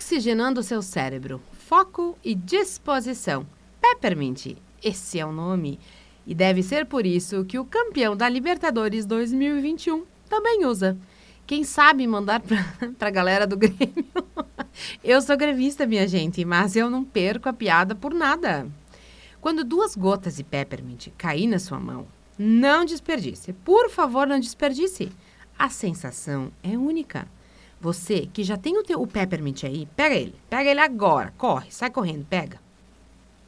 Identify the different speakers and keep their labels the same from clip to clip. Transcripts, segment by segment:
Speaker 1: oxigenando seu cérebro, foco e disposição. Peppermint, esse é o nome. E deve ser por isso que o campeão da Libertadores 2021 também usa. Quem sabe mandar para a galera do Grêmio? eu sou grevista, minha gente, mas eu não perco a piada por nada. Quando duas gotas de peppermint cair na sua mão, não desperdice. Por favor, não desperdice. A sensação é única. Você que já tem o, teu, o peppermint aí, pega ele. Pega ele agora. Corre, sai correndo, pega.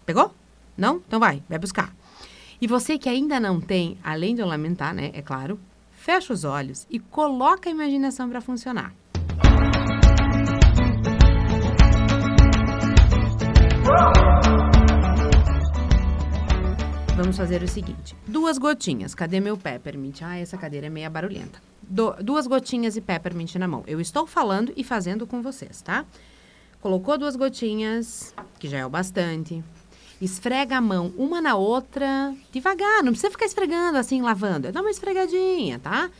Speaker 1: Pegou? Não? Então vai, vai buscar. E você que ainda não tem, além de eu lamentar, né, é claro, fecha os olhos e coloca a imaginação para funcionar. Vamos fazer o seguinte: duas gotinhas. Cadê meu peppermint? Ah, essa cadeira é meia barulhenta. Do, duas gotinhas de peppermint na mão. Eu estou falando e fazendo com vocês, tá? Colocou duas gotinhas, que já é o bastante. Esfrega a mão uma na outra, devagar, não precisa ficar esfregando assim, lavando. Dá uma esfregadinha, tá?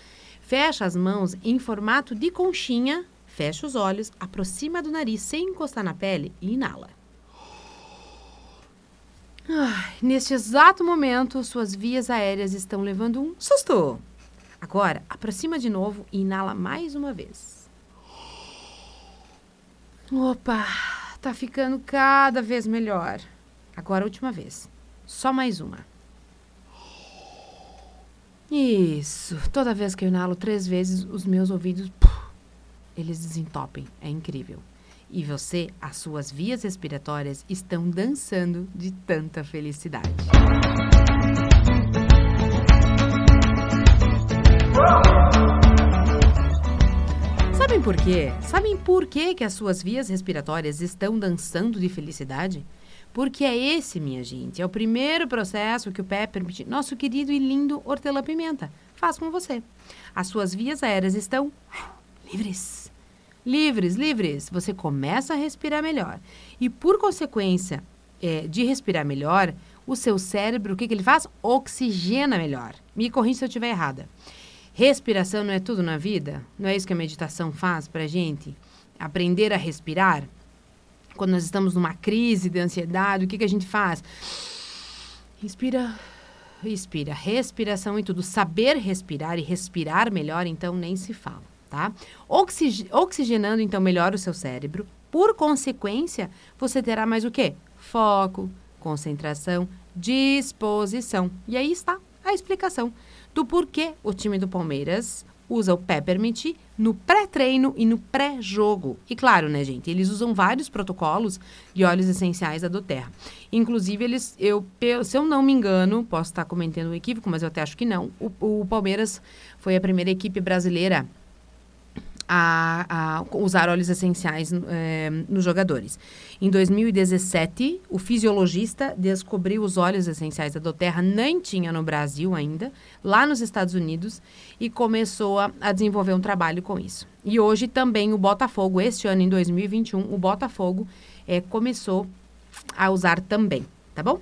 Speaker 1: Fecha as mãos em formato de conchinha, fecha os olhos, aproxima do nariz sem encostar na pele e inala. Ai, neste exato momento, suas vias aéreas estão levando um susto. Agora, aproxima de novo e inala mais uma vez. Opa, tá ficando cada vez melhor. Agora, última vez. Só mais uma. Isso. Toda vez que eu inalo três vezes, os meus ouvidos, puf, eles desentopem. É incrível. E você, as suas vias respiratórias estão dançando de tanta felicidade. Sabem por quê? Sabem por quê que as suas vias respiratórias estão dançando de felicidade? Porque é esse, minha gente, é o primeiro processo que o Peppermint, nosso querido e lindo hortelã-pimenta, faz com você. As suas vias aéreas estão livres. Livres, livres. Você começa a respirar melhor. E por consequência é, de respirar melhor, o seu cérebro, o que, que ele faz? Oxigena melhor. Me corrija se eu estiver errada. Respiração não é tudo na vida? Não é isso que a meditação faz para gente? Aprender a respirar? quando nós estamos numa crise de ansiedade, o que, que a gente faz? Respira, respira, respiração e tudo. Saber respirar e respirar melhor, então, nem se fala, tá? Oxig oxigenando, então, melhor o seu cérebro. Por consequência, você terá mais o quê? Foco, concentração, disposição. E aí está a explicação do porquê o time do Palmeiras usa o Peppermint no pré-treino e no pré-jogo. E claro, né, gente, eles usam vários protocolos de óleos essenciais da Doterra. Inclusive, eles, eu, se eu não me engano, posso estar comentando o equívoco, mas eu até acho que não, o, o Palmeiras foi a primeira equipe brasileira a, a usar óleos essenciais é, nos jogadores. Em 2017, o fisiologista descobriu os óleos essenciais da Doterra, nem tinha no Brasil ainda, lá nos Estados Unidos, e começou a, a desenvolver um trabalho com isso. E hoje também o Botafogo, este ano em 2021, o Botafogo é, começou a usar também, tá bom?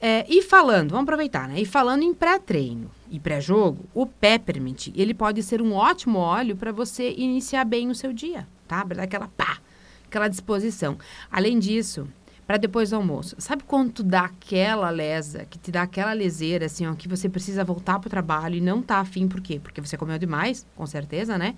Speaker 1: É, e falando, vamos aproveitar, né? E falando em pré-treino e pré-jogo, o peppermint, ele pode ser um ótimo óleo para você iniciar bem o seu dia, tá? Dar aquela pá, aquela disposição. Além disso, para depois do almoço, sabe quando tu dá aquela lesa, que te dá aquela leseira, assim, ó, que você precisa voltar pro trabalho e não tá afim, por quê? Porque você comeu demais, com certeza, né?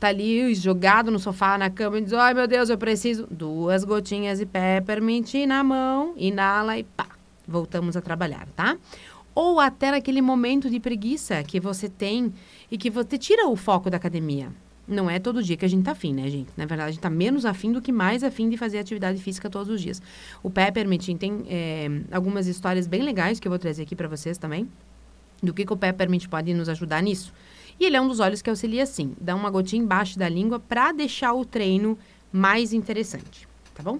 Speaker 1: Tá ali jogado no sofá, na cama, e diz, ai meu Deus, eu preciso. Duas gotinhas de peppermint na mão, inala e pá voltamos a trabalhar, tá? Ou até naquele momento de preguiça que você tem e que você tira o foco da academia. Não é todo dia que a gente tá afim, né, gente? Na verdade, a gente tá menos afim do que mais afim de fazer atividade física todos os dias. O Peppermint tem é, algumas histórias bem legais que eu vou trazer aqui para vocês também, do que, que o Peppermint pode nos ajudar nisso. E ele é um dos óleos que auxilia, sim. Dá uma gotinha embaixo da língua para deixar o treino mais interessante, tá bom?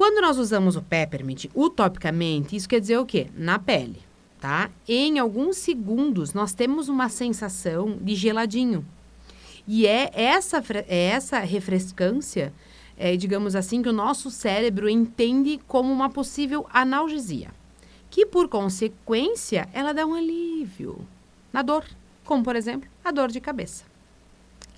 Speaker 1: Quando nós usamos o peppermint utopicamente, isso quer dizer o quê? Na pele, tá? Em alguns segundos, nós temos uma sensação de geladinho. E é essa, é essa refrescância, é, digamos assim, que o nosso cérebro entende como uma possível analgesia. Que, por consequência, ela dá um alívio na dor. Como, por exemplo, a dor de cabeça.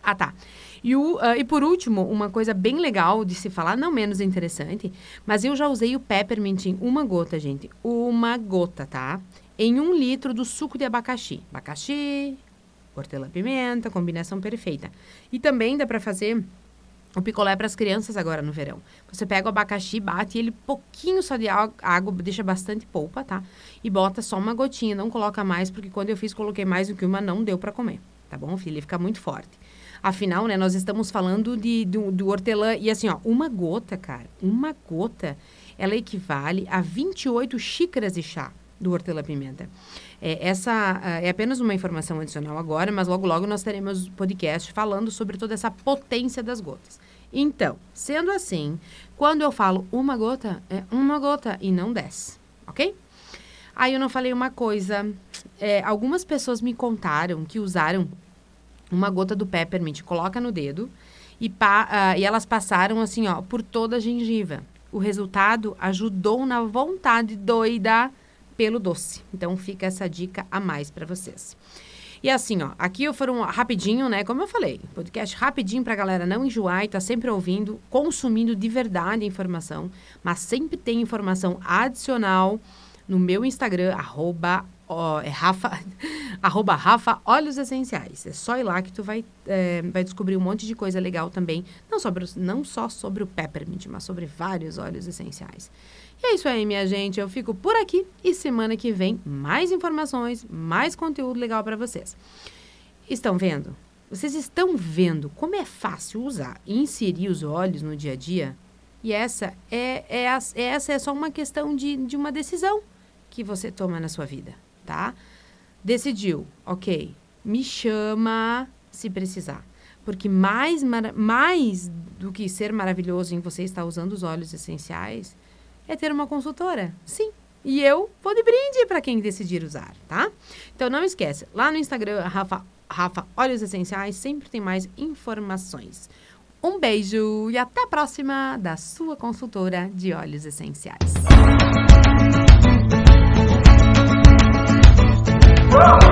Speaker 1: Ah, tá. E, o, uh, e por último, uma coisa bem legal de se falar, não menos interessante, mas eu já usei o peppermint em uma gota, gente. Uma gota, tá? Em um litro do suco de abacaxi. Abacaxi, hortelã-pimenta, combinação perfeita. E também dá para fazer o picolé para as crianças agora no verão. Você pega o abacaxi, bate ele pouquinho só de água, deixa bastante polpa, tá? E bota só uma gotinha, não coloca mais, porque quando eu fiz coloquei mais do que uma, não deu para comer, tá bom, filho? Ele fica muito forte. Afinal, né, nós estamos falando de, do, do hortelã e assim, ó, uma gota, cara, uma gota, ela equivale a 28 xícaras de chá do hortelã-pimenta. É, essa é apenas uma informação adicional agora, mas logo logo nós teremos podcast falando sobre toda essa potência das gotas. Então, sendo assim, quando eu falo uma gota, é uma gota e não dez, ok? Aí eu não falei uma coisa. É, algumas pessoas me contaram que usaram uma gota do peppermint, coloca no dedo e, pa, uh, e elas passaram assim, ó, por toda a gengiva. O resultado ajudou na vontade doida pelo doce. Então fica essa dica a mais para vocês. E assim, ó, aqui foram rapidinho, né? Como eu falei, podcast rapidinho pra galera não enjoar e tá sempre ouvindo, consumindo de verdade a informação, mas sempre tem informação adicional no meu Instagram, arroba, é Rafa, arroba Rafa Óleos Essenciais. É só ir lá que tu vai, é, vai descobrir um monte de coisa legal também, não, sobre, não só sobre o peppermint, mas sobre vários óleos essenciais. E é isso aí, minha gente. Eu fico por aqui e semana que vem mais informações, mais conteúdo legal para vocês. Estão vendo? Vocês estão vendo como é fácil usar e inserir os óleos no dia a dia? E essa é, é, é, essa é só uma questão de, de uma decisão que você toma na sua vida, tá? Decidiu, ok, me chama se precisar. Porque mais, mais do que ser maravilhoso em você estar usando os óleos essenciais, é ter uma consultora. Sim. E eu vou de brinde para quem decidir usar, tá? Então não esquece, lá no Instagram, Rafa, Rafa Óleos Essenciais, sempre tem mais informações. Um beijo e até a próxima da sua consultora de óleos essenciais. Oh.